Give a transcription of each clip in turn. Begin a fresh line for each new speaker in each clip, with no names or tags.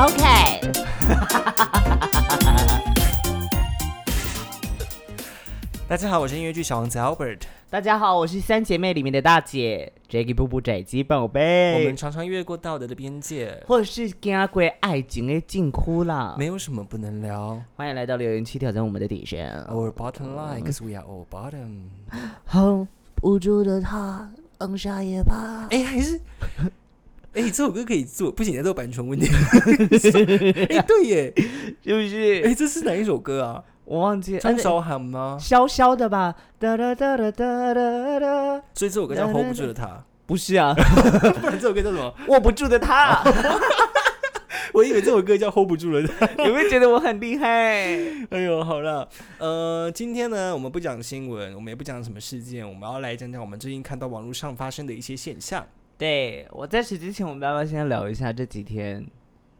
OK，
大家好，我是音乐剧小王子 Albert。
大家好，我是三姐妹里面的大姐 Jackie 布布宅鸡宝贝
我
贝
们，常常越过道德的边界，
或者是经过爱情的禁哭啦。
没有什么不能聊。
欢迎来到留言区挑战我们的底线。
Our bottom line, cause we are all bottom。
hold 不住的他，放下也罢。
哎、还是，哎、这首歌可以做，不行，这有版权问题。哎、对耶，
是不是？
哎、这是哪一首歌啊？
我忘记了，
张
呃
韶涵吗？
潇潇的吧？哒哒哒哒哒哒哒，
所以这首歌叫 Hold 不住的他，
不是啊，
不然这首歌叫什么？
握不住的他。
我以为这首歌叫 Hold 不住的他。
有没有觉得我很厉害？
哎呦，好了，呃，今天呢，我们不讲新闻，我们也不讲什么事件，我们要来讲讲我们最近看到网络上发生的一些现象。
对我在此之前，我们要不要先聊一下这几天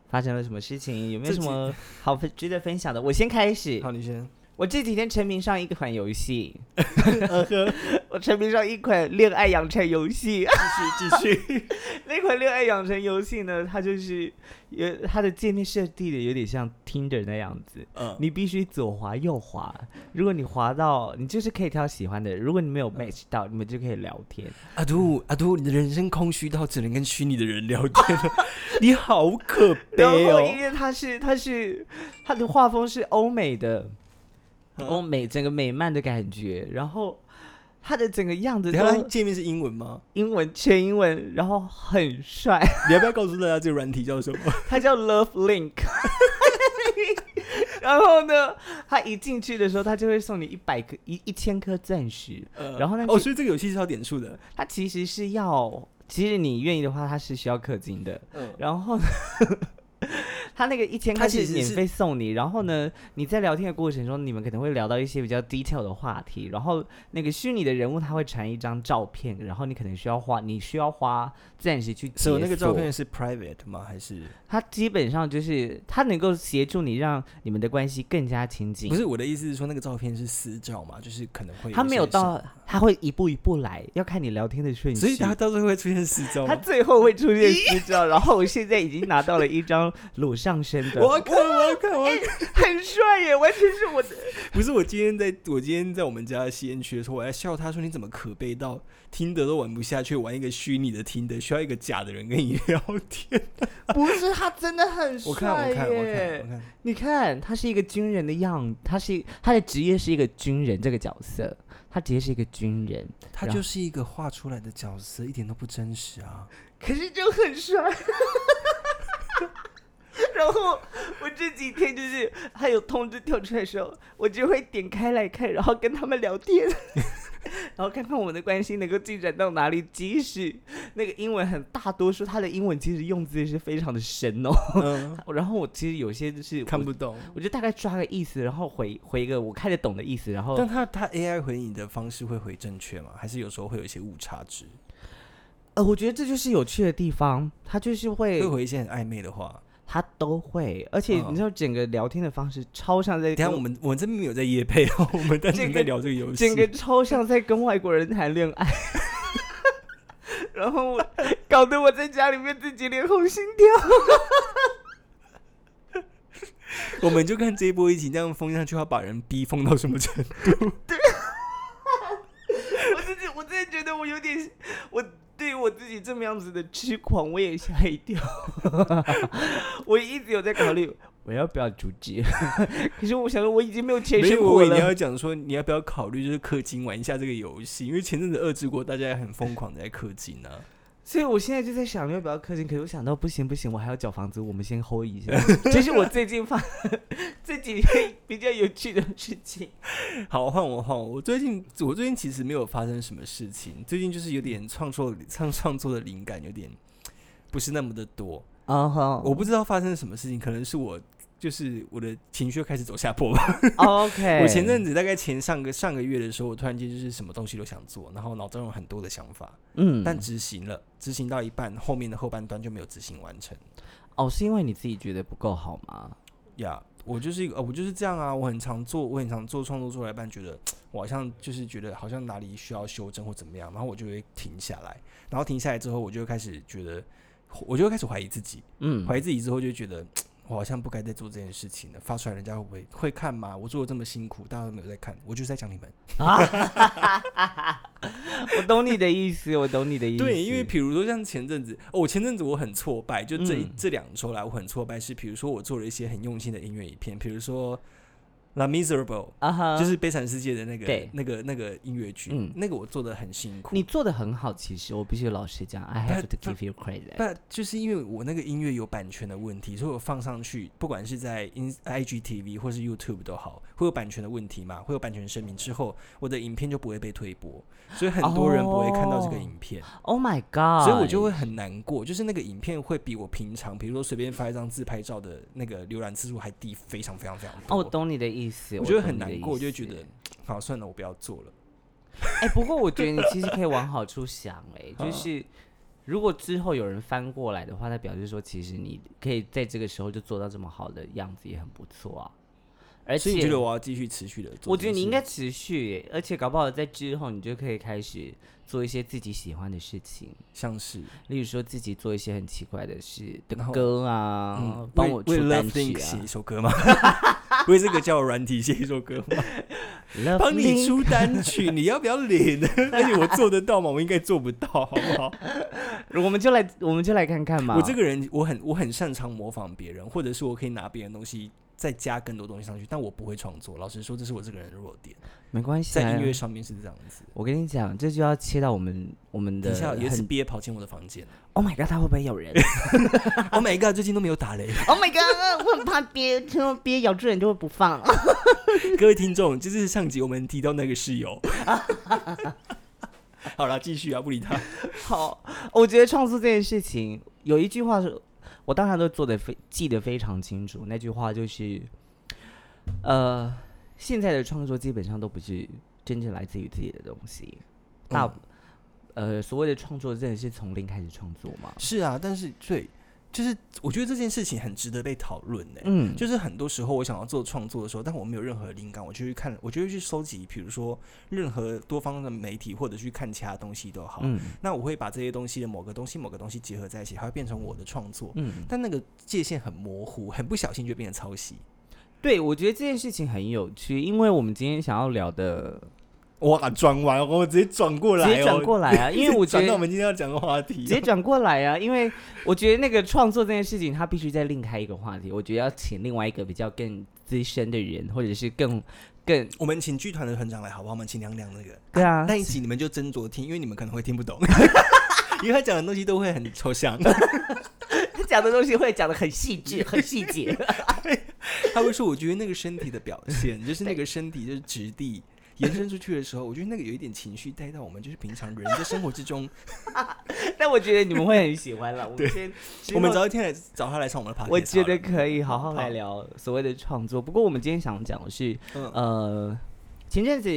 发生了什么事情？有没有什么好分值得分享的？我先开始。
好，你先。
我这几天沉迷上一款游戏，我沉迷上一款恋爱养成游戏。
继续继续。
那款恋爱养成游戏呢，它就是有它的界面设计的有点像 Tinder 那样子，
嗯，
你必须左滑右滑。如果你滑到，你就是可以挑喜欢的；如果你没有 match 到，你们就可以聊天。
阿杜阿杜，你的人生空虚到只能跟虚拟的人聊天了，你好可悲
然后因
哦。
为它是它是它的画风是欧美的，
嗯
欧美整个美漫的感觉，然后他的整个样子
等一下它界面是英文吗？
英文全英文，然后很帅，
你要不要告诉大家这个软体叫什么？
它叫 Love Link。然后呢，他一进去的时候，他就会送你一百颗一一千颗钻石。然后呢
哦，所以这个游戏是要点数的。
它其实是要，其实你愿意的话，它是需要氪金的。
嗯，
然后呢，他那个一千块是免费送你，然后呢，你在聊天的过程中，你们可能会聊到一些比较 detail 的话题，然后那个虚拟的人物他会传一张照片，然后你可能需要花，你需要花暂时去
所以那个照片，是 private 吗？还是
他基本上就是他能够协助你让你们的关系更加亲近。
不是我的意思是说那个照片是私照嘛？就是可能会
他没有到，他会一步一步来，要看你聊天的顺序。
所以他到最后会出现私照吗？
他最后会出现私照，然后我现在已经拿到了一张裸上身的，
我要看，我要看，我看。
很帅耶，完全是我的。
不是我今天在我今天在我们家的吸烟区的时候，我还笑他说你怎么可悲到听得都玩不下去，玩一个虚拟的听得，需要一个假的人跟你聊天。
不是他真的很帅
我看，我看，我看，
耶
我看。
你看，他是一个军人的样，他是他的职业是一个军人这个角色，他职业是一个军人，
他就是一个画出来的角色，一点都不真实啊！
可是就很帅。然后我这几天就是还有通知跳出来的时候，我就会点开来看，然后跟他们聊天，然后看看我们的关系能够进展到哪里。即使那个英文很大多数，他的英文其实用字是非常的深哦。
嗯，
然后我其实有些就是
看不懂。
我就大概抓个意思，然后回回一个我看得懂的意思，然后
但他他 AI 回你的方式会回正确吗？还是有时候会有一些误差值，
呃，我觉得这就是有趣的地方，他就是会
会，回一些很暧昧的话？
他都会，而且
嗯
你知道整个聊天的方式超像在跟
等下我们我们这边没有在夜配哦，我们单纯在聊这个游戏。
整个超像在跟外国人谈恋爱，然后我搞得我在家里面自己脸红心跳。
我们就看这一波疫情这样封上去，要把人逼疯到什么程度？
我自己我真的觉得我有点，我对于我自己这么样子的痴狂，我也吓一跳。我一直有在考虑我要不要阻止，可是我想说我已经没有钱
没有，
生活
我以为你。要讲说你要不要考虑就是氪金玩一下这个游戏，因为前阵子二之国大家也很疯狂的在氪金啊。
所以我现在就在想要不要氪金，可是我想到不行不行，我还要缴房租，我们先 hold 一下。这是我最近发这几天比较有趣的事情。
好，换我换我。我最近我最近其实没有发生什么事情，最近就是有点创作创创作的灵感有点不是那么的多。
啊哈
我不知道发生了什么事情，可能是我就是我的情绪又开始走下坡吧。
OK，
我前阵子大概前上个上个月的时候，我突然间就是什么东西都想做，然后脑中有很多的想法，
嗯，
但执行了，执行到一半，后面的后半段就没有执行完成。
哦，是因为你自己觉得不够好吗？
呀我就是一个，呃，我就是这样啊，我很常做，我很常做创作出来一半，觉得 我好像就是觉得好像哪里需要修正或怎么样，然后我就会停下来，然后停下来之后，我就会开始觉得，我就会开始怀疑自己，
嗯，
怀疑自己之后就觉得 我好像不该再做这件事情了。发出来人家会不会会看吗？我做的这么辛苦，大家都没有在看，我就是在讲你们。
我懂你的意思，我懂你的意思。
对，因为比如说像前阵子，哦，我前阵子我很挫败，就这这两周来我很挫败，是比如说我做了一些很用心的音乐影片，比如说《La Miserable》。
啊哈，
就是《悲惨世界》的那个
对
那个那个音乐剧，
嗯
那个我做的很辛苦。
你做的很好，其实我必须老实讲，I have to give you credit。
不就是因为我那个音乐有版权的问题，所以我放上去，不管是在 In IGTV 或是 YouTube 都好，会有版权的问题嘛，会有版权声明之后，我的影片就不会被推播，所以很多人不会看到这个影片
，Oh my god！
所以我就会很难过，就是那个影片会比我平常，比如说随便发一张自拍照的那个浏览次数还低，非常非常非常多
哦，
多。
我懂你的意思，
我觉得很难过，我就会觉得，好，算了，我不要做了。
哎、不过我觉得你其实可以往好处想、哎，
啊
就是如果之后有人翻过来的话，那表示说其实你可以在这个时候就做到这么好的样子，也很不错啊。而且
所以你觉得我要继续持续的做？
我觉得你应该持续，而且搞不好在之后你就可以开始做一些自己喜欢的事情，
像是
例如说自己做一些很奇怪的事的
然后
歌啊
嗯，，
帮
为为
我出单
写一
啊
首歌吗？为这个叫软体写一首歌吗
？，Love
帮你
Link
出单曲，你要不要脸？而且我做得到吗？我应该做不到，好不好？
我们就来，我们就来看看嘛。
我这个人，我很我很擅长模仿别人，或者是我可以拿别人的东西再加更多东西上去，但我不会创作。老实说，这是我这个人的弱点，
没关系、啊，
在音乐上面是这样子。
我跟你讲，这就要切到我们我们的
等一下有一次
很
憋跑进我的房间
，Oh my god，他会不会咬人，
Oh my god，最近都没有打雷。
Oh my god，我很怕憋，听到憋咬住人就会不放。
各位听众，就是上集我们提到那个室友。好了，继续啊，不理他。
好，我觉得创作这件事情有一句话是我当然都做的非记得非常清楚，那句话就是，呃，现在的创作基本上都不是真正来自于自己的东西，大、
嗯
呃所谓的创作真的是从零开始创作嘛？
是啊，但是对，就是我觉得这件事情很值得被讨论呢。
嗯，
就是很多时候我想要做创作的时候，但我没有任何灵感，我就去看，我就会去收集，比如说任何多方的媒体，或者去看其他东西都好。
嗯
那我会把这些东西的某个东西、某个东西结合在一起，它会变成我的创作。
嗯，
但那个界限很模糊，很不小心就变成抄袭。
对，我觉得这件事情很有趣，因为我们今天想要聊的
哇，转完我直接转过来、哦，
直接转过来啊，因为我觉
得到我
得
们今天要讲的话题、
直接转过来啊，因为我觉得那个创作这件事情，它必须再另开一个话题。我觉得要请另外一个比较更资深的人，或者是更更
我们请剧团的团长来，好不好？我们请亮亮那个。
对啊，
那一集你们就斟酌听，因为你们可能会听不懂，因为他讲的东西都会很抽象。
他讲的东西会讲的很细致、很细节。
他会说：“我觉得那个身体的表现，就是那个身体就是质地延伸出去的时候，我觉得那个有一点情绪带到我们就是平常人的生活之中。
但我觉得你们会很喜欢了。我们先，
我们找一天来找他来唱我们的 p o
我觉得可以好
好
好来聊所谓的创作。不过我们今天想讲的是，
嗯，
呃，前阵子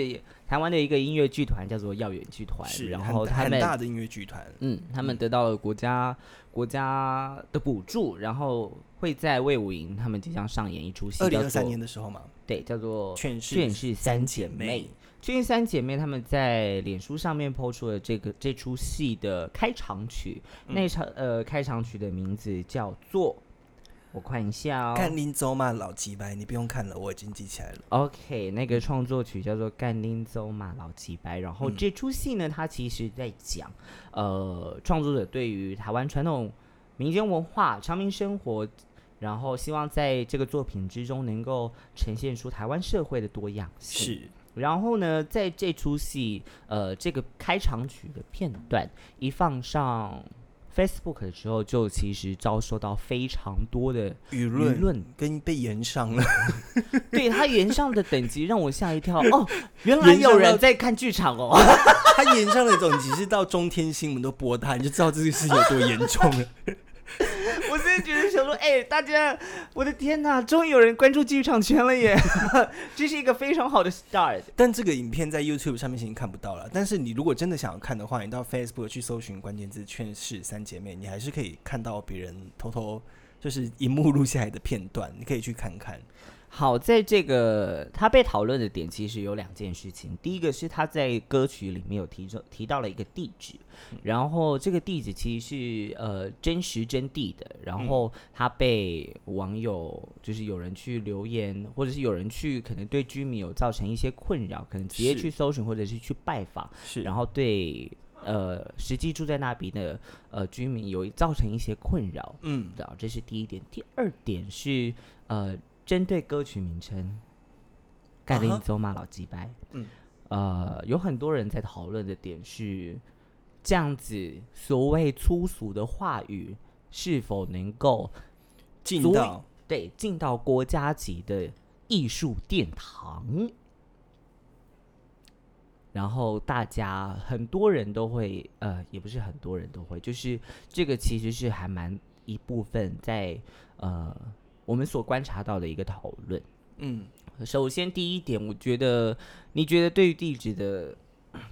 台湾的一个音乐剧团叫做耀远剧团，
是，
然后他们
很大的音乐剧团，
嗯，他们得到了国家国家的补助，然后会在魏武营他们即将上演一出戏，叫
二零二三年的时候嘛，
对，叫做《
劝世
劝世三姐妹。
妹》。
劝世三姐妹他们在脸书上面抛出了这个这出戏的开场曲，
嗯。
那场呃开场曲的名字叫做，我看一下哦。
干林走马，老鸡白，你不用看了，我已经记起来了。
OK，那个创作曲叫做《干拎走马老几白》，然后
嗯
这出戏呢，它其实在讲，呃，创作者对于台湾传统民间文化、长民生活，然后希望在这个作品之中能够呈现出台湾社会的多样性。
是，
然后呢，在这出戏，呃，这个开场曲的片段一放上 Facebook 的时候，就其实遭受到非常多的舆论
舆论
论
跟被延上了，
对他延上的等级让我吓一跳哦，原来有人在看剧场哦。
他延上了等级是到中天新闻都播他，你就知道这个事情有多严重了。
哎、大家，我的天哪，终于有人关注剧场圈了耶！这是一个非常好的 start。
但这个影片在 YouTube 上面已经看不到了。但是你如果真的想要看的话，你到 Facebook 去搜寻关键字“劝世三姐妹”，你还是可以看到别人偷偷就是荧幕录下来的片段，你可以去看看。
好，在这个他被讨论的点其实有两件事情。第一个是他在歌曲里面有提出提到了一个地址，然后这个地址其实是呃真实真地的，然后他被网友就是有人去留言，或者是有人去可能对居民有造成一些困扰，可能直接去搜寻或者是去拜访，
是
然后对呃实际住在那边的呃居民有造成一些困扰。
嗯
的，这是第一点。第二点是呃，针对歌曲名称“盖林走马老鸡掰”，
嗯，
呃，有很多人在讨论的点是，这样子所谓粗俗的话语是否能够
进到
对进到国家级的艺术殿堂？然后大家很多人都会，呃，也不是很多人都会，就是这个其实是还蛮一部分在呃我们所观察到的一个讨论。
嗯
首先第一点，我觉得你觉得对于地址的，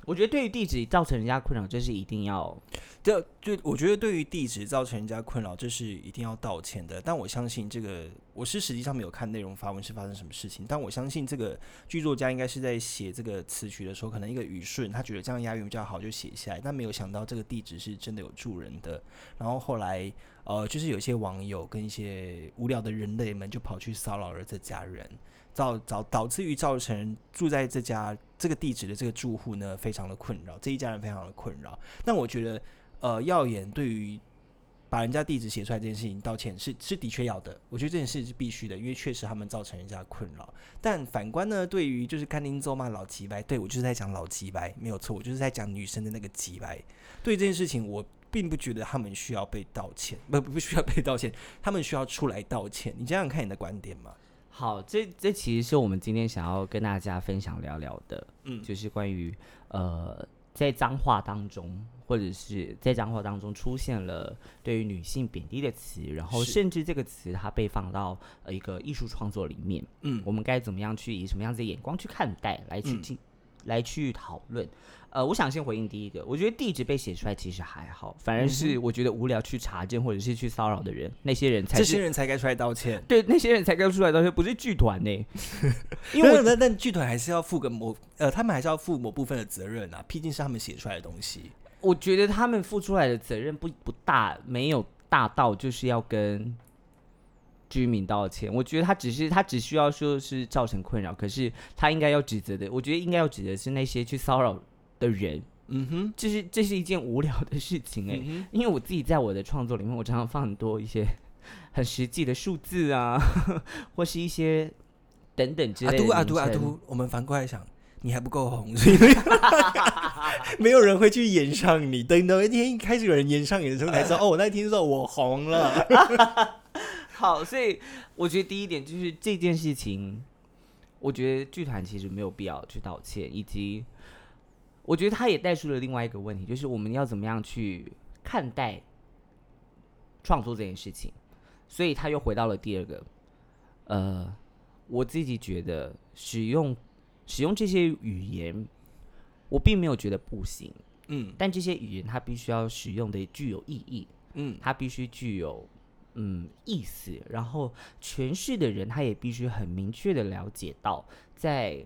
我觉得对于地址造成人家困扰，这是一定要
这就我觉得对于地址造成人家困扰，这是一定要道歉的。但我相信这个，我是实际上没有看内容发文是发生什么事情，但我相信这个剧作家应该是在写这个词曲的时候，可能一个语顺，他觉得这样押韵比较好，就写下来，但没有想到这个地址是真的有住人的。然后后来，呃，就是有一些网友跟一些无聊的人类们就跑去骚扰了这家人。造导导致于造成住在这家这个地址的这个住户呢，非常的困扰，这一家人非常的困扰。但我觉得，呃，耀眼对于把人家地址写出来这件事情道歉是是的确要的，我觉得这件事是必须的，因为确实他们造成人家困扰。但反观呢，对于就是看林州骂老吉白，对我就是在讲老吉白，没有错，我就是在讲女生的那个吉白。对这件事情，我并不觉得他们需要被道歉，不不需要被道歉，他们需要出来道歉。你想想看你的观点嘛？
好，这这其实是我们今天想要跟大家分享聊聊的，
嗯
就是关于呃，在脏话当中，或者是在脏话当中出现了对于女性贬低的词，然后甚至这个词它被放到呃一个艺术创作里面，
嗯
我们该怎么样去以什么样子的眼光去看待，来去
嗯
进、来去讨论。呃，我想先回应第一个，我觉得地址被写出来其实还好，反而是我觉得无聊去查证或者是去骚扰的人，那些人才
这些人才该出来道歉。
对那些人才该出来道歉，不是剧团呢。因为我
因为但但剧团还是要负个某呃，他们还是要负某部分的责任啊，毕竟是他们写出来的东西。
我觉得他们付出来的责任不不大，没有大到就是要跟居民道歉。我觉得他只是他只需要说是造成困扰，可是他应该要指责的，我觉得应该要指责是那些去骚扰的人。
嗯哼，
这是这是一件无聊的事情哎、
嗯，
因为我自己在我的创作里面，我常常放很多一些 很实际的数字啊，或是一些等等之类的
阿都阿都阿都，我们反过来想，你还不够红，所以 没有人会去演上你。等到一天开始有人演上你的时候，才知道哦，我那天知道我红了。
好，所以我觉得第一点就是这件事情，我觉得剧团其实没有必要去道歉，以及我觉得他也带出了另外一个问题，就是我们要怎么样去看待创作这件事情。所以他又回到了第二个，呃，我自己觉得使用使用这些语言，我并没有觉得不行，
嗯。
但这些语言它必须要使用的具有意义，
嗯。
它必须具有嗯意思，然后诠释的人他也必须很明确的了解到，在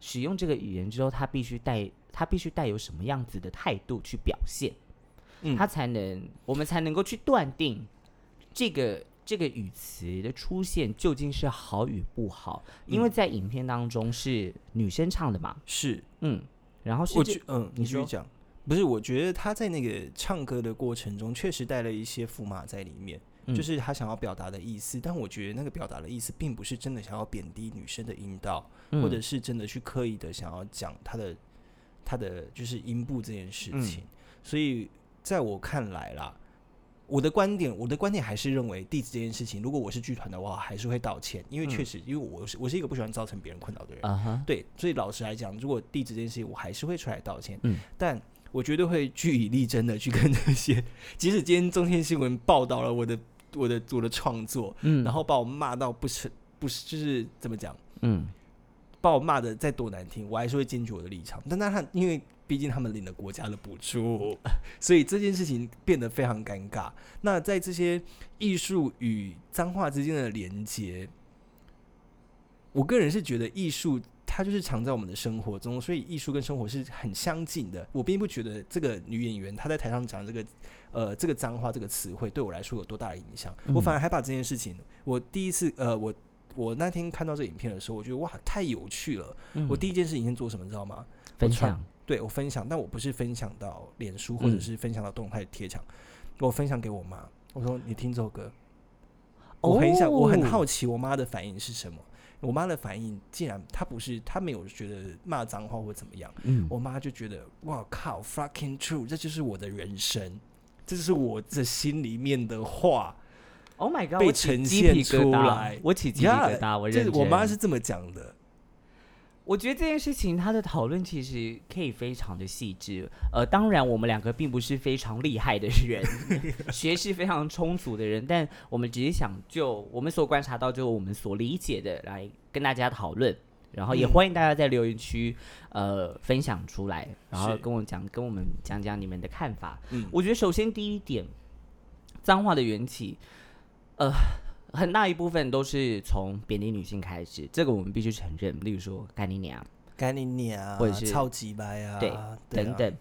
使用这个语言之后，他必须带他必须带有什么样子的态度去表现，
嗯
他才能我们才能够去断定这个。这个语词的出现究竟是好与不好？因为
嗯
在影片当中是女生唱的嘛，
是，
嗯，然后是
我觉嗯，
你
继续讲。不是，我觉得他在那个唱歌的过程中，确实带了一些驸马在里面，
嗯
就是他想要表达的意思。但我觉得那个表达的意思，并不是真的想要贬低女生的阴道，或者
嗯
是真的去刻意的想要讲他的她的就是阴部这件事
嗯
情。所以在我看来啦，我的观点，我的观点还是认为地址这件事情，如果我是剧团的话，还是会道歉，因为确
嗯
实，因为我是我是一个不喜欢造成别人困扰的人。
啊，
对，所以老实来讲，如果地址这件事情，我还是会出来道歉。
嗯，
但我绝对会据以力争的去跟那些，即使今天中天新闻报道了我的我的我的创作，
嗯，
然后把我骂到不是不是就是怎么讲，
嗯
把我骂的再多难听，我还是会坚决我的立场。但那他因为毕竟他们领了国家的补助，所以这件事情变得非常尴尬。那在这些艺术与脏话之间的连接，我个人是觉得艺术它就是藏在我们的生活中，所以艺术跟生活是很相近的。我并不觉得这个女演员她在台上讲这个呃这个脏话这个词汇对我来说有多大的影响，我反而还把这件事情，我第一次呃我我那天看到这影片的时候，我觉得哇太有趣了。
嗯
我第一件事情先做什么，你知道吗？
分享，
对我分享，但我不是分享到脸书或者
嗯
是分享到动态贴墙，我分享给我妈。我说你听这首歌，
哦
我很想，我很好奇我妈的反应是什么。我妈的反应竟然她不是，她没有觉得骂脏话或怎么样，
嗯，
我妈就觉得哇靠，fucking true，这就是我的人生，这就是我这心里面的话。
Oh my god！
被
我起
呈
鸡皮
现
疙瘩
出来
我起鸡皮疙瘩，我认真。
我妈是这么讲的，
我觉得这件事情，它的讨论其实可以非常的细致。呃，当然我们两个并不是非常厉害的人，学识非常充足的人，但我们只是想就我们所观察到，就我们所理解的来跟大家讨论。然后也
嗯
欢迎大家在留言区呃分享出来，然后跟我讲，跟我们讲讲你们的看法。
嗯
我觉得首先第一点，脏话的缘起，呃，很大一部分都是从贬低女性开始，这个我们必须承认。例如说“干你娘
干你娘，
或者是
超级白啊，
对”
对啊，
等等，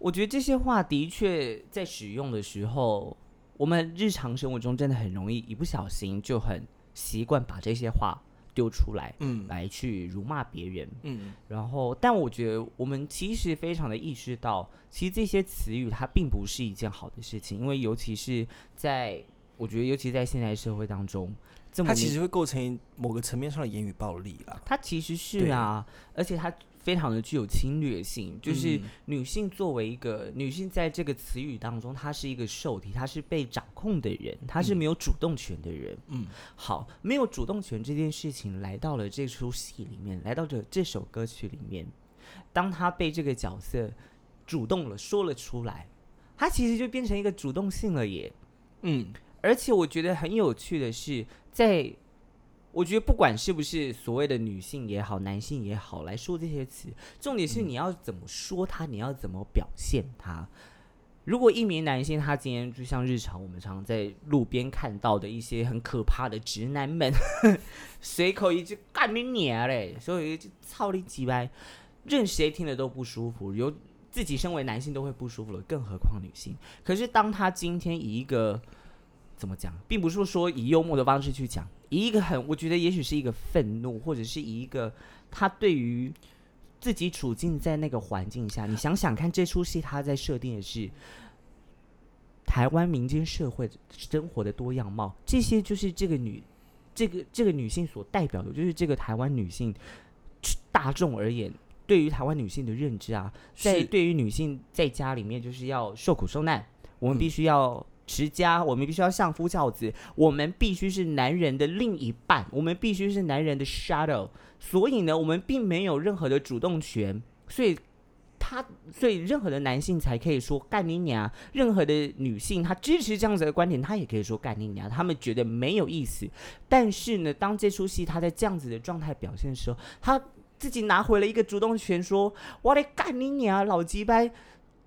我觉得这些话的确在使用的时候，我们日常生活中真的很容易一不小心就很习惯把这些话丢出来，
嗯
来去辱骂别人。
嗯
然后，但我觉得我们其实非常的意识到，其实这些词语它并不是一件好的事情，因为尤其是在我觉得，尤其在现代社会当中，这么
它其实会构成某个层面上的言语暴力啦。
它其实是啊，而且它非常的具有侵略性，就是
嗯
女性作为一个女性，在这个词语当中，她是一个受体，她是被掌控的人，她是没有主动权的人。
嗯，
好，没有主动权这件事情来到了这出戏里面，来到这这首歌曲里面，当她被这个角色主动了说了出来，她其实就变成一个主动性了耶。
嗯
而且我觉得很有趣的是，在我觉得不管是不是所谓的女性也好，男性也好来说这些词，重点是你要怎么说它，你要怎么表现他。如果一名男性他今天就像日常我们常在路边看到的一些很可怕的直男们，随口一句干你娘嘞，所以就操你几掰，任谁听了都不舒服，有自己身为男性都会不舒服了，更何况女性。可是当他今天以一个怎么讲，并不是说以幽默的方式去讲，以一个很，我觉得也许是一个愤怒，或者是以一个他对于自己处境在那个环境下，你想想看，这出戏他在设定的是台湾民间社会生活的多样貌，这些就是这个女，这个这个女性所代表的，就是这个台湾女性大众而言。对于台湾女性的认知啊，在对于女性在家里面就是要受苦受难，我们
嗯
必须要持家，我们必须要相夫教子，我们必须是男人的另一半，我们必须是男人的 shadow。所以呢，我们并没有任何的主动权，所以他，所以任何的男性才可以说干你娘，任何的女性她支持这样子的观点，她也可以说干你娘，他们觉得没有意思。但是呢，当这出戏他在这样子的状态表现的时候，他自己拿回了一个主动权，说我得干你娘，老鸡掰。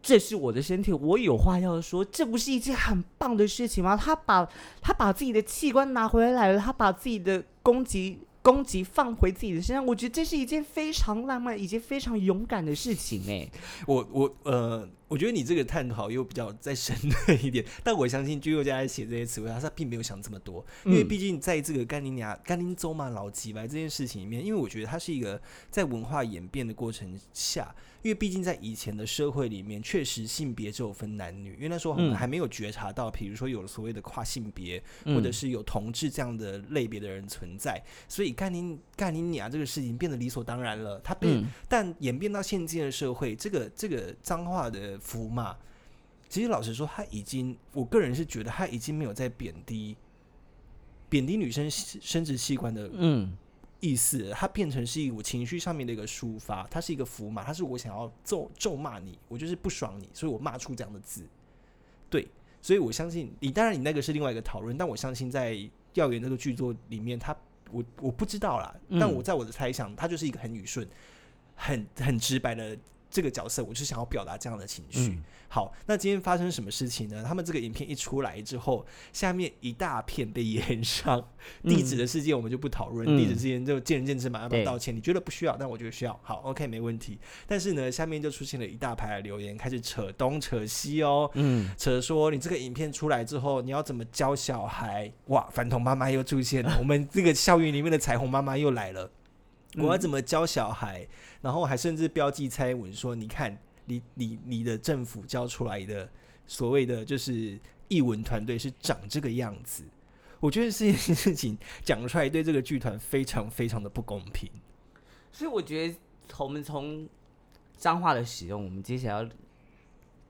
这是我的身体，我有话要说，这不是一件很棒的事情吗？他把他把自己的器官拿回来了，他把自己的攻击攻击放回自己的身上，我觉得这是一件非常浪漫以及非常勇敢的事情哎。
我我呃，我觉得你这个探讨又比较再深刻一点，但我相信居佑家在写这些词汇，他并没有想这么多，因为
嗯
毕竟在这个甘宁亚甘宁州嘛老吉白这件事情里面，因为我觉得它是一个在文化演变的过程下，因为毕竟在以前的社会里面，确实性别只有分男女，因为那时候我们
嗯。
还没有觉察到，比如说有所谓的跨性别，
嗯
或者是有同志这样的类别的人存在，所以干你干你娘这个事情变得理所当然了。他变，
嗯。
但演变到现今的社会，这个这个脏话的符嘛，其实老实说，他已经，我个人是觉得他已经没有在贬低贬低女生生殖器官的
嗯
意思，它变成是一个我情绪上面的一个抒发，它是一个符码，它是我想要咒咒骂你，我就是不爽你，所以我骂出这样的字。对，所以我相信你，当然你那个是另外一个讨论，但我相信在《调研》这个剧作里面，它我我不知道啦，但
嗯
我在我的猜想，它就是一个很语顺、很很直白的这个角色，我就是想要表达这样的情绪。
嗯
好，那今天发生什么事情呢？他们这个影片一出来之后，下面一大片被延上。地址的事件我们就不讨论，
嗯
地址事件就见仁见智嘛，要不要道歉？你觉得不需要，但我觉得需要。好，OK，没问题。但是呢，下面就出现了一大排的留言，开始扯东扯西哦。
嗯，
扯说你这个影片出来之后，你要怎么教小孩？哇，反同妈妈又出现了，我们这个校园里面的彩虹妈妈又来了。我要怎么教小孩？然后还甚至标记蔡英文说：“你看，你你你的政府教出来的所谓的就是译文团队是长这个样子。”我觉得这件事情讲出来，对这个剧团非常非常的不公平。
所以我觉得从我们从脏话的使用，我们接下来要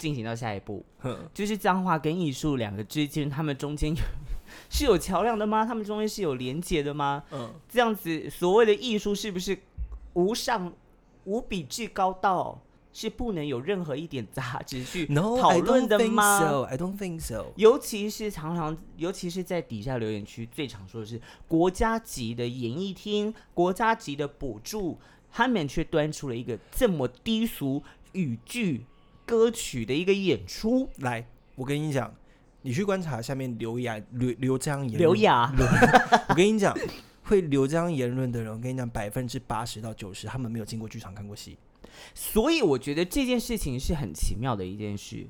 进行到下一步，
哼，
就是脏话跟艺术两个之间，他们中间有 是有桥梁的吗？他们中间是有连接的吗？
嗯，
这样子所谓的艺术是不是无上无比至高到是不能有任何一点杂质去讨
I
论
don't
的
think
吗
so. I don't think so.
尤其是常常，尤其是在底下留言区最常说的是国家级的演艺厅、国家级的补助，他们却端出了一个这么低俗语句歌曲的一个演出。
来，我跟你讲，你去观察下面留言留留这样言论
刘雅，
我跟你讲，会留这样言论的人，我跟你讲，百分之八十到九十，他们没有进过剧场看过戏。
所以我觉得这件事情是很奇妙的一件事，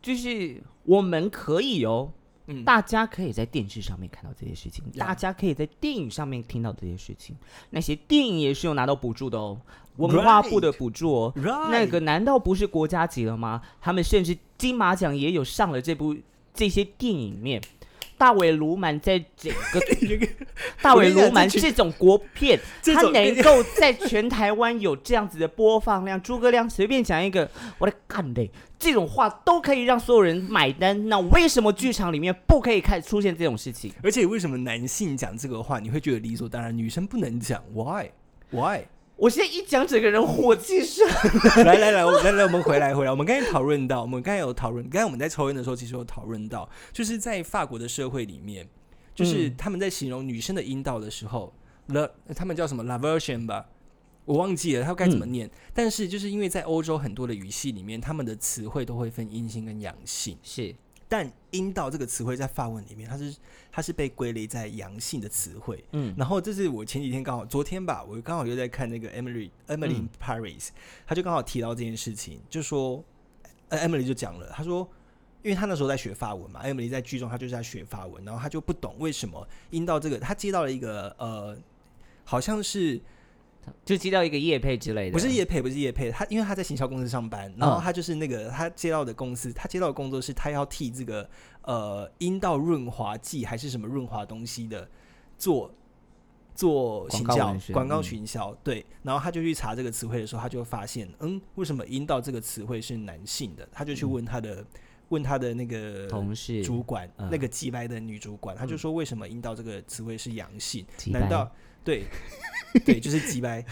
就是我们可以哦，
嗯
大家可以在电视上面看到这些事情大家可以在电影上面听到这些事情。那些电影也是有拿到补助的哦，文化部的补助哦。
Right
那个难道不是国家级了吗？他们甚至金马奖也有上了这部这些电影面。大尾卢蛮在整个 大尾卢蛮这种国片，它能够在全台湾有这样子的播放量，诸葛亮随便讲一个，我的干嘞，这种话都可以让所有人买单。那为什么剧场里面不可以看出现这种事情？
而且为什么男性讲这个话，你会觉得理所当然，女生不能讲？Why?
我现在一讲，整个人火气上。
来来来，我来来，我们回来回来。我们刚才讨论到，我们刚才有讨论，刚才我们在抽烟的时候，其实有讨论到，就是在法国的社会里面，就是
嗯
他们在形容女生的阴道的时候，the 他们叫什么 la version 吧。我忘记了它该怎么念，但是就是因为在欧洲很多的语系里面，他们的词汇都会分阴性跟阳性，
是，
但阴道这个词汇在法文里面，它是它是被归类在阳性的词汇。
嗯，
然后这是我前几天刚好昨天吧，我刚好又在看那个 Emily Emily Paris，、他就刚好提到这件事情，就说呃 Emily 就讲了，他说。因为他那时候在学法文嘛，Emily 在剧中他就是在学法文，然后他就不懂为什么阴道这个，他接到了一个呃，好像是
就接到一个叶配之类的，
不是叶配，不是叶配，他因为他在行销公司上班，然后
嗯。
他就是那个他接到的公司，他接到的工作是他要替这个呃阴道润滑剂还是什么润滑东西的做做行销
广告
行销，对，然后他就去查这个词汇的时候，他就发现，嗯，为什么阴道这个词汇是男性的？他就去问他的、问他的那个
同事
主管，
嗯。
那个鸡掰的女主管，他就说为什么阴道这个词汇是阳性？难道对对，就是鸡掰，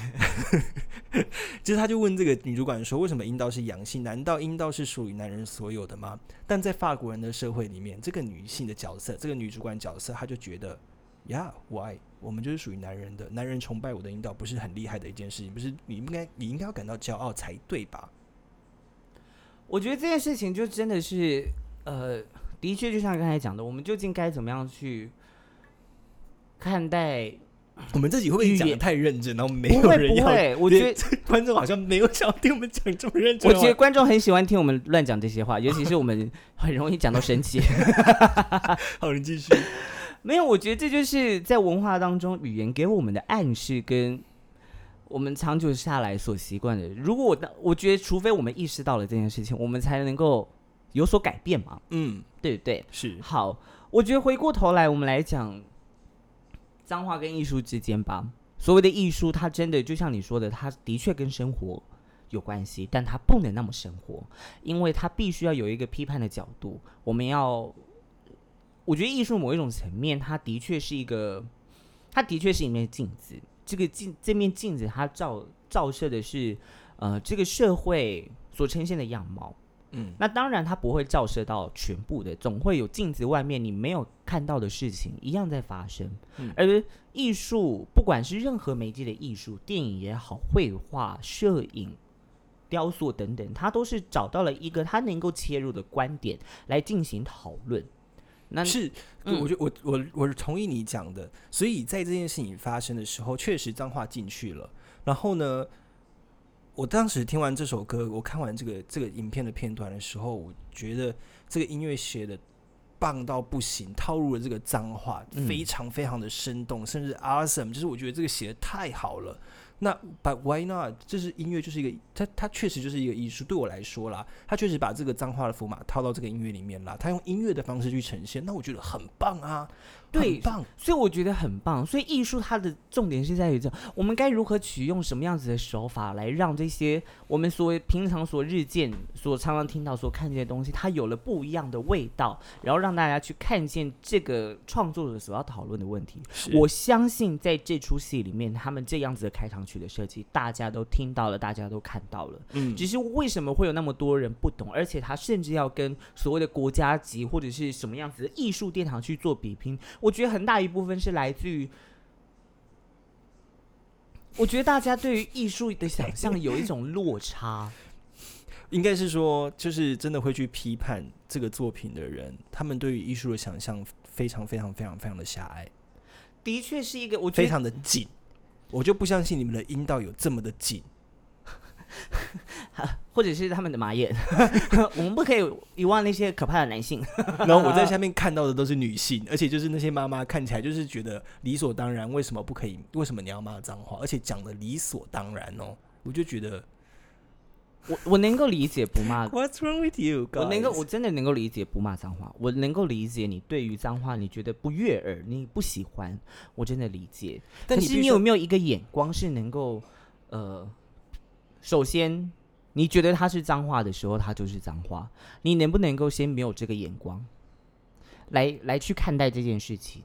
就是他就问这个女主管说，为什么阴道是阳性？难道阴道是属于男人所有的吗？但在法国人的社会里面，这个女性的角色，这个女主管角色，她就觉得呀、yeah,，why？我们就是属于男人的，男人崇拜我的阴道，不是很厉害的一件事情，不是你应该你应该要感到骄傲才对吧？
我觉得这件事情就真的是，呃，的确就像刚才讲的，我们究竟该怎么样去看待？
我们自己会不会讲的太认真，然后没有人要？
不会，我觉得
观众好像没有想要听我们讲这么认真
我。觉得观众很喜欢听我们乱讲这些话，尤其是我们很容易讲到生气。
好，你继续。
没有，我觉得这就是在文化当中语言给我们的暗示，跟我们长久下来所习惯的。如果我的，我觉得除非我们意识到了这件事情，我们才能够有所改变嘛，
嗯，
对不对？
是，
好，我觉得回过头来，我们来讲脏话跟艺术之间吧。所谓的艺术，它真的就像你说的，它的确跟生活有关系，但它不能那么生活，因为它必须要有一个批判的角度。我们要，我觉得艺术某一种层面，它的确是一个，它的确是一面镜子。这个镜这面镜子，它照照射的是呃这个社会所呈现的样貌。
嗯，
那当然，它不会照射到全部的，总会有镜子外面你没有看到的事情一样在发生。
嗯
而艺术，不管是任何媒介的艺术，电影也好，绘画、摄影，雕塑等等，它都是找到了一个它能够切入的观点来进行讨论。那
是，
嗯
我觉得我我我同意你讲的，所以在这件事情发生的时候，确实脏话进去了。然后呢，我当时听完这首歌，我看完这个这个影片的片段的时候，我觉得这个音乐写的棒到不行，套入了这个脏话，
嗯
非常非常的生动，甚至 awesome，就是我觉得这个写的太好了。那 But why not？这是音乐，就是一个它它确实就是一个艺术。对我来说啦，它确实把这个脏话的符码套到这个音乐里面啦，它用音乐的方式去呈现，那我觉得很棒啊，
对
很棒。
所以我觉得很棒。所以艺术它的重点是在于这，我们该如何取用什么样子的手法来让这些我们所平常所日见、所常常听到、所看见的东西，它有了不一样的味道，然后让大家去看见这个创作者所要讨论的问题。我相信在这出戏里面，他们这样子的开场曲的设计，大家都听到了，大家都看到了。
嗯
只是为什么会有那么多人不懂，而且他甚至要跟所谓的国家级或者是什么样子的艺术殿堂去做比拼？我觉得很大一部分是来自于，我觉得大家对于艺术的想象有一种落差。
应该是说，就是真的会去批判这个作品的人，他们对于艺术的想象非常非常非常非常的狭隘，
的确是一个，我觉
非常的紧。我就不相信你们的阴道有这么的紧。
或者是他们的马眼，我们不可以遗忘那些可怕的男性。
然后我在下面看到的都是女性，而且就是那些妈妈看起来就是觉得理所当然，为什么不可以？为什么你要骂脏话？而且讲的理所当然哦，我就觉得
我我能够理解不骂
What's wrong with you？
我能够？我真的能够理解不骂脏话，我能够理解你对于脏话你觉得不悦耳，你不喜欢，我真的理解。但是你有没有一个眼光是能够，呃，首先你觉得它是脏话的时候，它就是脏话，你能不能够先没有这个眼光，来来去看待这件事情？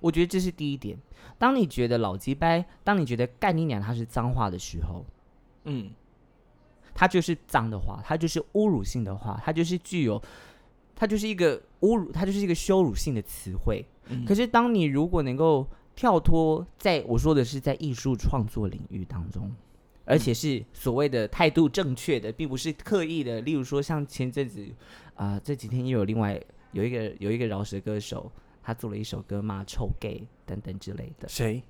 我觉得这是第一点。当你觉得老鸡掰，当你觉得干你娘它是脏话的时候，
嗯，
它就是脏的话，它就是侮辱性的话，它就是具有，它就是一个侮辱，它就是一个羞辱性的词汇。
嗯
可是，当你如果能够跳脱，在我说的是在艺术创作领域当中，而且是所谓的态度正确的，并不是刻意的。例如说，像前阵子啊、这几天又有另外有一个有一个饶舌歌手，他做了一首歌骂臭 gay 等等之类的。
谁？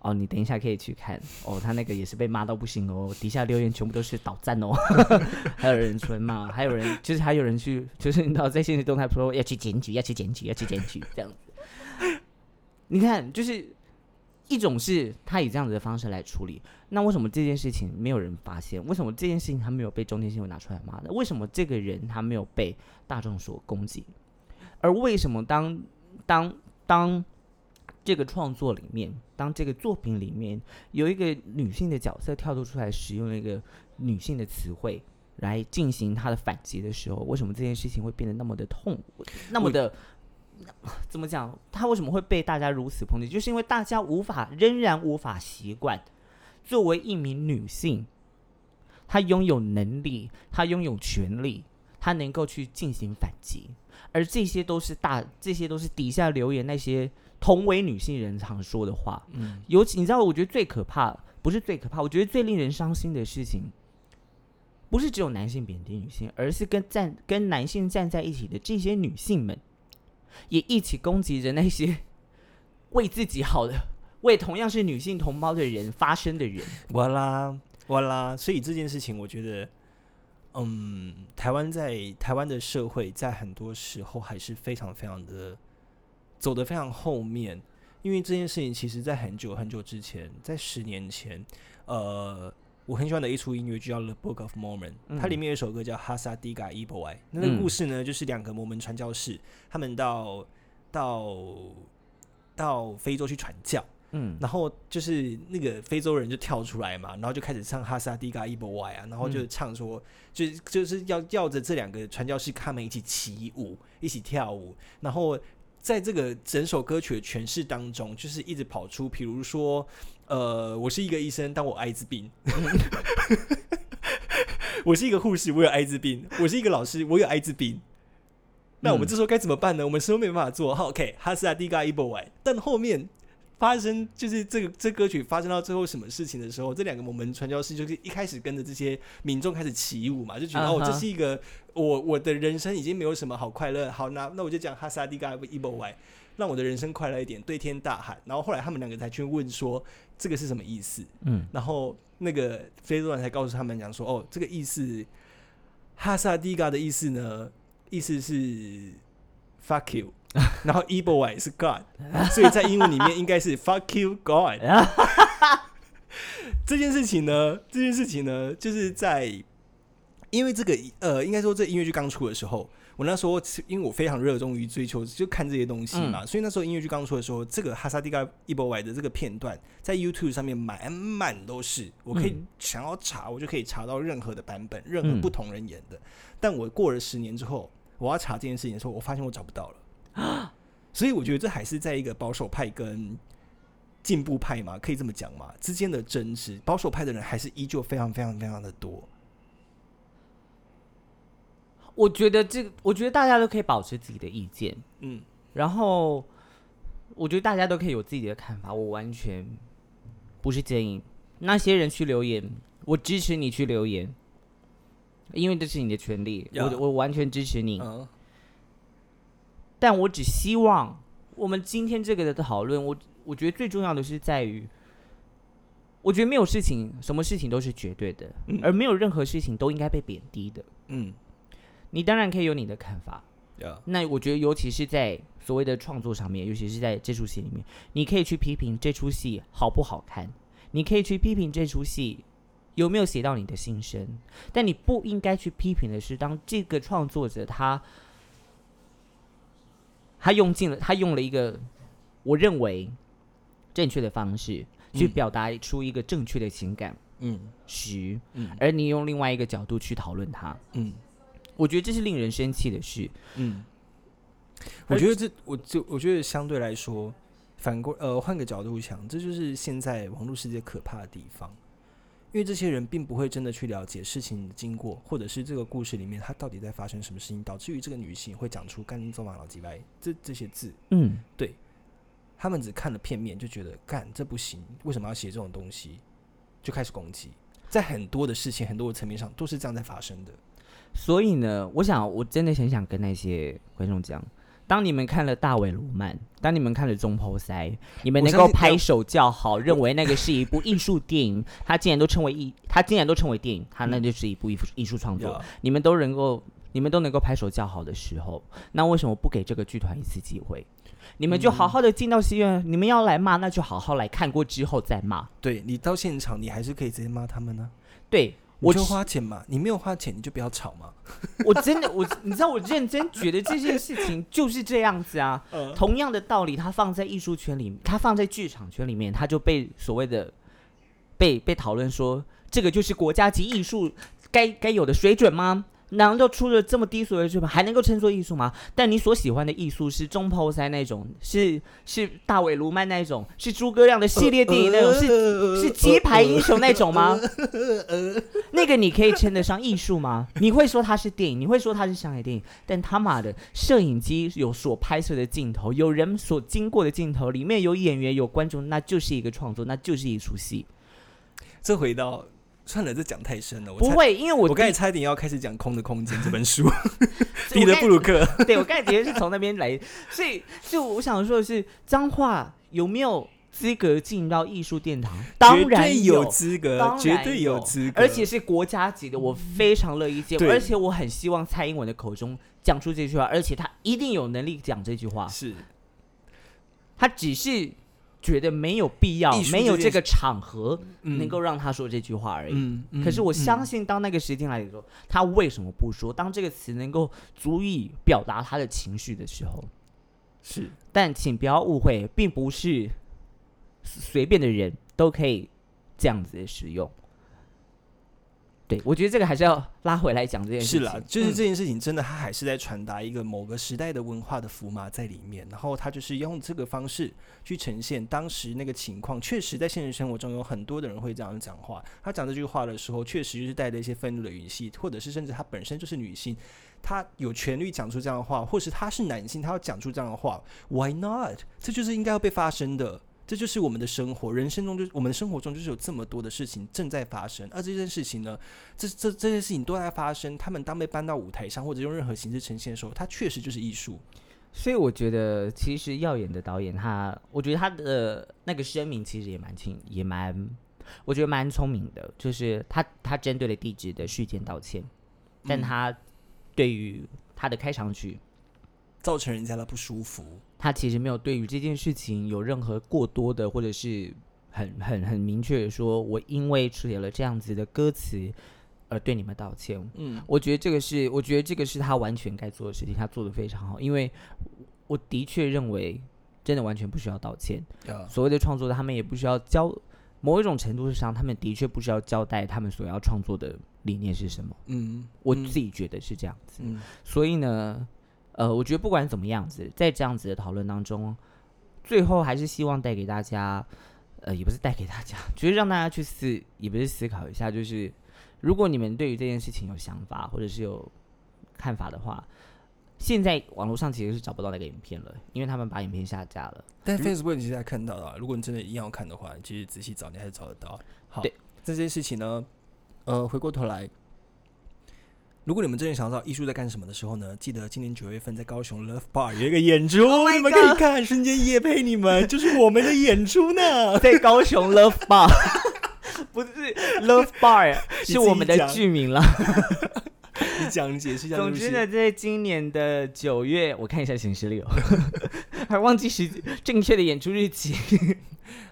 哦，你等一下可以去看哦，他那个也是被骂到不行哦，底下留言全部都是倒赞哦，还有人纯骂，还有人就是还有人去，就是你知道在现实动态说要去检举，要去检举，要去检举这样子。你看，就是一种是他以这样子的方式来处理，那为什么这件事情没有人发现？为什么这件事情他没有被中间新闻拿出来骂的？为什么这个人他没有被大众所攻击？而为什么当当当这个创作里面，当这个作品里面有一个女性的角色跳脱出来，使用了一个女性的词汇来进行她的反击的时候，为什么这件事情会变得那么的痛，那么的？怎么讲？他为什么会被大家如此抨击？就是因为大家无法，仍然无法习惯，作为一名女性，她拥有能力，她拥有权利，她能够去进行反击，而这些都是大，这些都是底下留言那些同为女性人常说的话。
嗯，
尤其你知道，我觉得最可怕，不是最可怕，我觉得最令人伤心的事情，不是只有男性贬低女性，而是跟站跟男性站在一起的这些女性们，也一起攻击着那些 为自己好的、为同样是女性同胞的人发声的人。
哇啦哇啦！所以这件事情，我觉得，嗯，台湾在台湾的社会，在很多时候还是非常非常的走得非常后面，因为这件事情其实在很久很久之前，在十年前，呃。我很喜欢的一出音乐剧叫《The Book of Mormon》，它里面有一首歌叫《哈萨迪嘎伊波埃》。那个
嗯
故事呢，就是两个摩门传教士，他们到到到非洲去传教，
嗯，
然后就是那个非洲人就跳出来嘛，然后就开始唱哈萨迪嘎伊波瓦啊，然后就
嗯。
唱说，就就是要要着这两个传教士他们一起起舞，一起跳舞，然后在这个整首歌曲的诠释当中，就是一直跑出，比如说，呃，我是一个医生，但我艾滋病。我是一个护士，我有艾滋病；我是一个老师，我有艾滋病。那我们这时候该怎么办呢？我们什么没办法做。，OK，哈斯拉迪嘎伊波瓦，但后面发生就是这个这歌曲发生到最后什么事情的时候，这两个我们传教士就是一开始跟着这些民众开始起舞嘛，就觉得、哦，这是一个我我的人生已经没有什么好快乐，好那那我就讲哈萨迪嘎伊波歪，让我的人生快乐一点，对天大喊。然后后来他们两个才去问说这个是什么意思，
嗯，
然后那个非洲人才告诉他们讲说，哦，这个意思哈萨迪嘎的意思呢，意思是 fuck you。然后 e b o y 是 God，所以在英文里面应该是 Fuck you God。这件事情呢，这件事情呢，就是在因为这个呃，应该说这音乐剧刚出的时候，我那时候因为我非常热衷于追求，就看这些东西嘛，所以那时候音乐剧刚出的时候，这个哈萨蒂嘎伊博瓦的这个片段在 YouTube 上面满满都是，我可以
嗯
想要查，我就可以查到任何的版本，任何
嗯
不同人演的。但我过了十年之后，我要查这件事情的时候，我发现我找不到了啊。所以我觉得这还是在一个保守派跟进步派嘛，可以这么讲嘛之间的争执。保守派的人还是依旧非常非常非常的多。
我觉得这个，我觉得大家都可以保持自己的意见，
嗯，
然后我觉得大家都可以有自己的看法，我完全不是建议。那些人去留言，我支持你去留言，因为这是你的权利，我
Yeah
我完全支持你。
嗯。
但我只希望我们今天这个的讨论，我我觉得最重要的是在于，我觉得没有事情，什么事情都是绝对的，
嗯。
而没有任何事情都应该被贬低的。
嗯
你当然可以有你的看法，
呀
那我觉得，尤其是在所谓的创作上面，尤其是在这出戏里面，你可以去批评这出戏好不好看，你可以去批评这出戏有没有写到你的心声，但你不应该去批评的是，当这个创作者他他用尽了，他用了一个我认为正确的方式去
嗯
表达出一个正确的情感
嗯。
时，
嗯。
而你用另外一个角度去讨论它，
嗯
我觉得这是令人生气的事。
嗯，我觉得这我就我觉得相对来说，反过呃换个角度想，这就是现在网络世界可怕的地方。因为这些人并不会真的去了解事情的经过，或者是这个故事里面它到底在发生什么事情，导致于这个女性会讲出“干你走马老鸡掰”这这些字。
嗯，对
他们只看了片面，就觉得干这不行，为什么要写这种东西，就开始攻击。在很多的事情、很多的层面上，都是这样在发生的。
所以呢，我想我真的很想跟那些观众讲，当你们看了大尾卢曼，当你们看了中剖塞，你们能够拍手叫好，认为那个是一部艺术电影，它竟然都称为艺，它竟然都称为电影，它那就是一部艺术艺术创作。
呀
你们都能够，你们都能够拍手叫好的时候，那为什么不给这个剧团一次机会？你们就好好的进到戏院，你们要来骂，那就好好来看过之后再骂。
对你到现场，你还是可以直接骂他们呢、
对我
我就花钱嘛，你没有花钱，你就不要吵嘛。
我真的我，你知道我认真觉得这件事情就是这样子啊。
嗯
同样的道理，它放在艺术圈里，它放在剧场圈里面，它就被所谓的被被讨论说，这个就是国家级艺术该该有的水准吗？难道出了这么低俗的剧本，还能够称作艺术吗？但你所喜欢的艺术是中抛塞那种，是是大尾卢曼那种，是诸葛亮的系列电影那种，是
是
是鸡排英雄那种吗？那个你可以称得上艺术吗？你会说它是电影，你会说它是商业电影，但他妈的，摄影机有所拍摄的镜头，有人所经过的镜头，里面有演员有观众，那就是一个创作，那就是一出戏。
这回到算了，这讲太深了。我，
不会，因为我
我刚才
第
差点要开始讲《空的空间》这本书，彼得布鲁克。
对我刚才直接是从那边来，所以就我想说的是，脏话有没有资格进到艺术殿堂？当然
有。资格绝对有
有
资格，
而且是国家级的，我非常乐意见，
对。
而且我很希望蔡英文的口中讲出这句话，而且他一定有能力讲这句话，
是。
他只是觉得没有必要没有
这
个场合
嗯
能够让他说这句话而已。
嗯，嗯
可是我相
嗯
信，当那个时间来的时候，他为什么不说？当这个词能够足以表达他的情绪的时候，
是
但请不要误会，并不是随便的人都可以这样子的使用。对，我觉得这个还是要拉回来讲这件事情。
是啦，就是
嗯
这件事情真的，它还是在传达一个某个时代的文化的符码在里面，然后他就是用这个方式去呈现当时那个情况。确实，在现实生活中有很多的人会这样讲话。他讲这句话的时候，确实就是带着一些愤怒的语气，或者是甚至他本身就是女性，他有权利讲出这样的话，或是他是男性，他要讲出这样的话，Why not？这就是应该要被发生的。这就是我们的生活，人生中就是我们的生活中就是有这么多的事情正在发生，而这件事情呢，这这这些事情都在发生，他们当被搬到舞台上或者用任何形式呈现的时候，它确实就是艺术。
所以我觉得，其实耀眼的导演他，我觉得他的那个声明其实也蛮清，也蛮，我觉得蛮聪明的。就是他他针对了地址的事件道歉，但
嗯
他对于他的开场曲，
造成人家的不舒服。
他其实没有对于这件事情有任何过多的，或者是很很很明确的说，我因为写了这样子的歌词而对你们道歉。
嗯，
我觉得这个是，我觉得这个是他完全该做的事情，他做的非常好。因为我的确认为，真的完全不需要道歉。
啊，
所谓的创作，他们也不需要交，某一种程度上，他们的确不需要交代他们所要创作的理念是什么。
嗯，
我
嗯
自己觉得是这样子。
嗯
所以呢，呃，我觉得不管怎么样子，在这样子的讨论当中，最后还是希望带给大家，呃，也不是带给大家，就是让大家去思，也不是思考一下，就是如果你们对于这件事情有想法或者是有看法的话，现在网络上其实是找不到那个影片了，因为他们把影片下架了。
但 Facebook 你现在看到了啊，如果你真的一定要看的话，你其实仔细找，你还是找得到。好
对，
这件事情呢，呃，回过头来，如果你们真的想知道艺术在干什么的时候呢，记得今年九月份在高雄 Love Bar 有一个演出
Oh
你们可以看，瞬间夜配你们，就是我们的演出呢。
在高雄 Love Bar，不是 Love Bar，
己
是我们的
讲
剧名了。
你讲，解释一下。
总之呢，，在今年的九月，我看一下行事历哦，还忘记时正确的演出日期。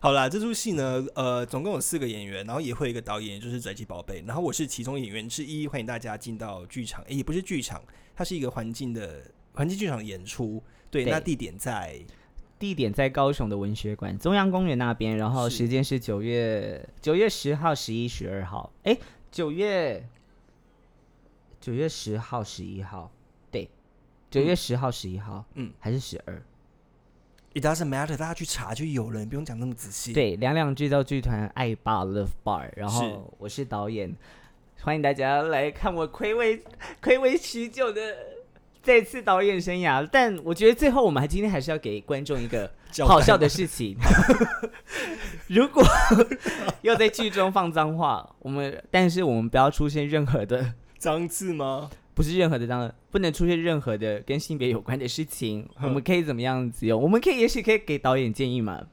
好啦，这出戏呢，呃，总共有四个演员，然后也会有一个导演，就是拽鸡宝贝，然后我是其中演员之一，欢迎大家进到剧场，诶，也不是剧场，它是一个环境的环境剧场演出，对，
对
那地点在
地点在高雄的文学馆中央公园那边，然后时间是九月九月十号、十一、十二号。哎，九月九月十号、十一号，对，九月十号、十一号，
嗯，
还是十二？
It doesn't matter，大家去查就有了，你不用讲那么仔细。，
对，两两制造剧团爱爸 Love Bar，然后我是导演，欢迎大家来看我暌违暌违许久的再次导演生涯。但我觉得最后我们还今天还是要给观众一个 好笑的事情。如果 要在剧中放脏话，我们但是我们不要出现任何的，
脏字吗？
不是任何的脏，不能出现任何的跟性别有关的事情。我们可以怎么样子用？我们可以也许可以给导演建议嘛。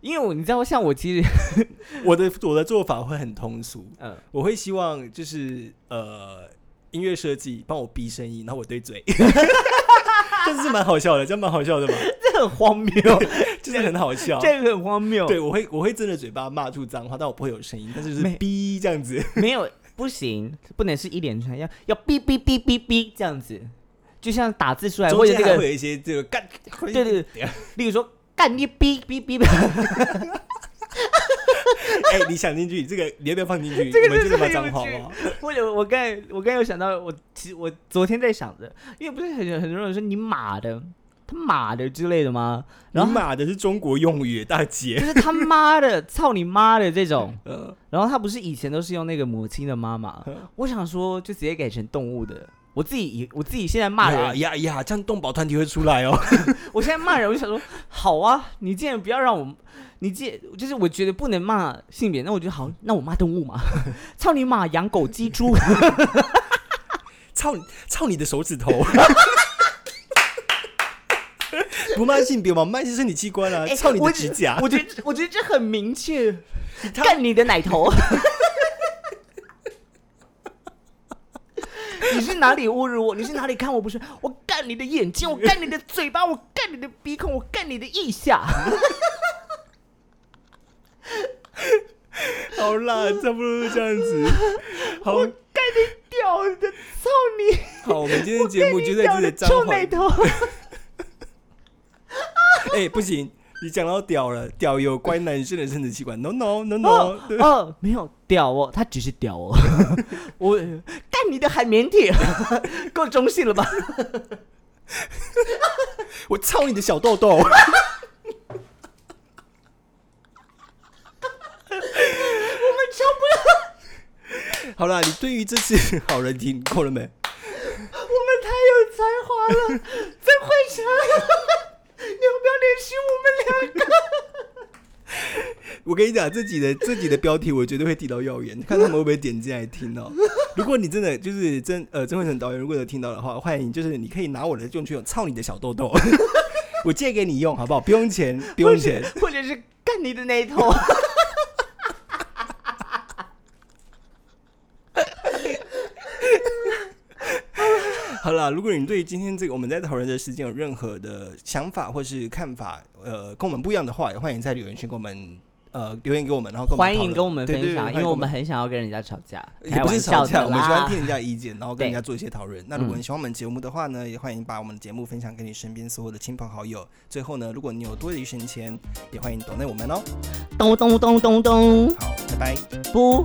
因为我你知道，像我其实，
我的我的做法会很通俗，
嗯，
我会希望就是呃音乐设计帮我逼声音，然后我对嘴，但是蛮好笑的，这样蛮好笑的吧？
这很荒谬，
就是很好笑。
这个很荒谬。
对，我会我会真的嘴巴骂出脏话，但我不会有声音，但是就是逼这样子。
没有不行，不能是一连串，要要哔哔哔哔哔这样子，就像打字出来
中
或者那个，
间会有一些这个干，
对对对，例如说干你哔哔哔哔，
哎、你想进去，这个你要不要放进去？
这个真的很
这个骂脏话
有趣
吗？
或者我刚才我刚才有想到，我其实我昨天在想着，因为不是很很多人说你妈的，他妈的之类的吗？
你
然后
骂的是中国用语，大姐就。
是他妈的，操你妈的这种。
呃，
然后他不是以前都是用那个母亲的妈妈，我想说就直接改成动物的。我自己以我自己现在骂
呀
人，
呀呀，这样动保团体会出来哦。
我现在骂人，我就想说，好啊，你既然不要让我，你既就是我觉得不能骂性别，那我觉得好，那我骂动物嘛，操你妈，养狗鸡猪，
操你操你的手指头！不骂性别嘛，骂是身体器官啊！
哎
操你的指甲！
我觉得我觉得这很明确，
他
干你的奶头。你是哪里侮辱我？你是哪里看我不顺？我干你的眼睛，我干你的嘴巴，我干你的鼻孔，我干你的腋下。
好啦，差不多是这样子。好，我
干你屌的，操你！
好，我们今天的节目就在这里脏话
臭奶。头。
哎、不行，你讲到屌了，屌有关男生的生殖器官，no no no
哦
no，、
哦，没有屌哦，他只是屌哦。我干你的海绵体，够中性了吧？
我操你的小豆豆！
我们超不了，
好啦，你对于这次好人听够了没？
我们太有才华了，再换成，你要不要联系我们两个？
跟你讲，自己的自己的标题我绝对会提到耀眼，看他们会不会点进来听哦。如果你真的就是真呃曾慧成导演，如果有听到的话，欢迎就是你可以拿我的用具操你的小豆豆，我借给你用好不好？不用钱，不用钱。
或者是干你的那一头。
好了，如果你对今天这个我们在讨论的事件有任何的想法或是看法，呃，跟我们不一样的话，也欢迎在留言区跟我们呃留言给我们，然后跟我们
欢迎跟我们分享，因为我
们
们很想要跟人家吵架，
也不是吵架，我们喜欢听人家的意见，然后跟人家做一些讨论。那如果
嗯
你喜欢我们节目的话呢，也欢迎把我们的节目分享给你身边所有的亲朋好友。最后呢，如果你有多的一些钱，也欢迎抖内我们哦。
咚咚咚咚咚，
好，拜拜。
不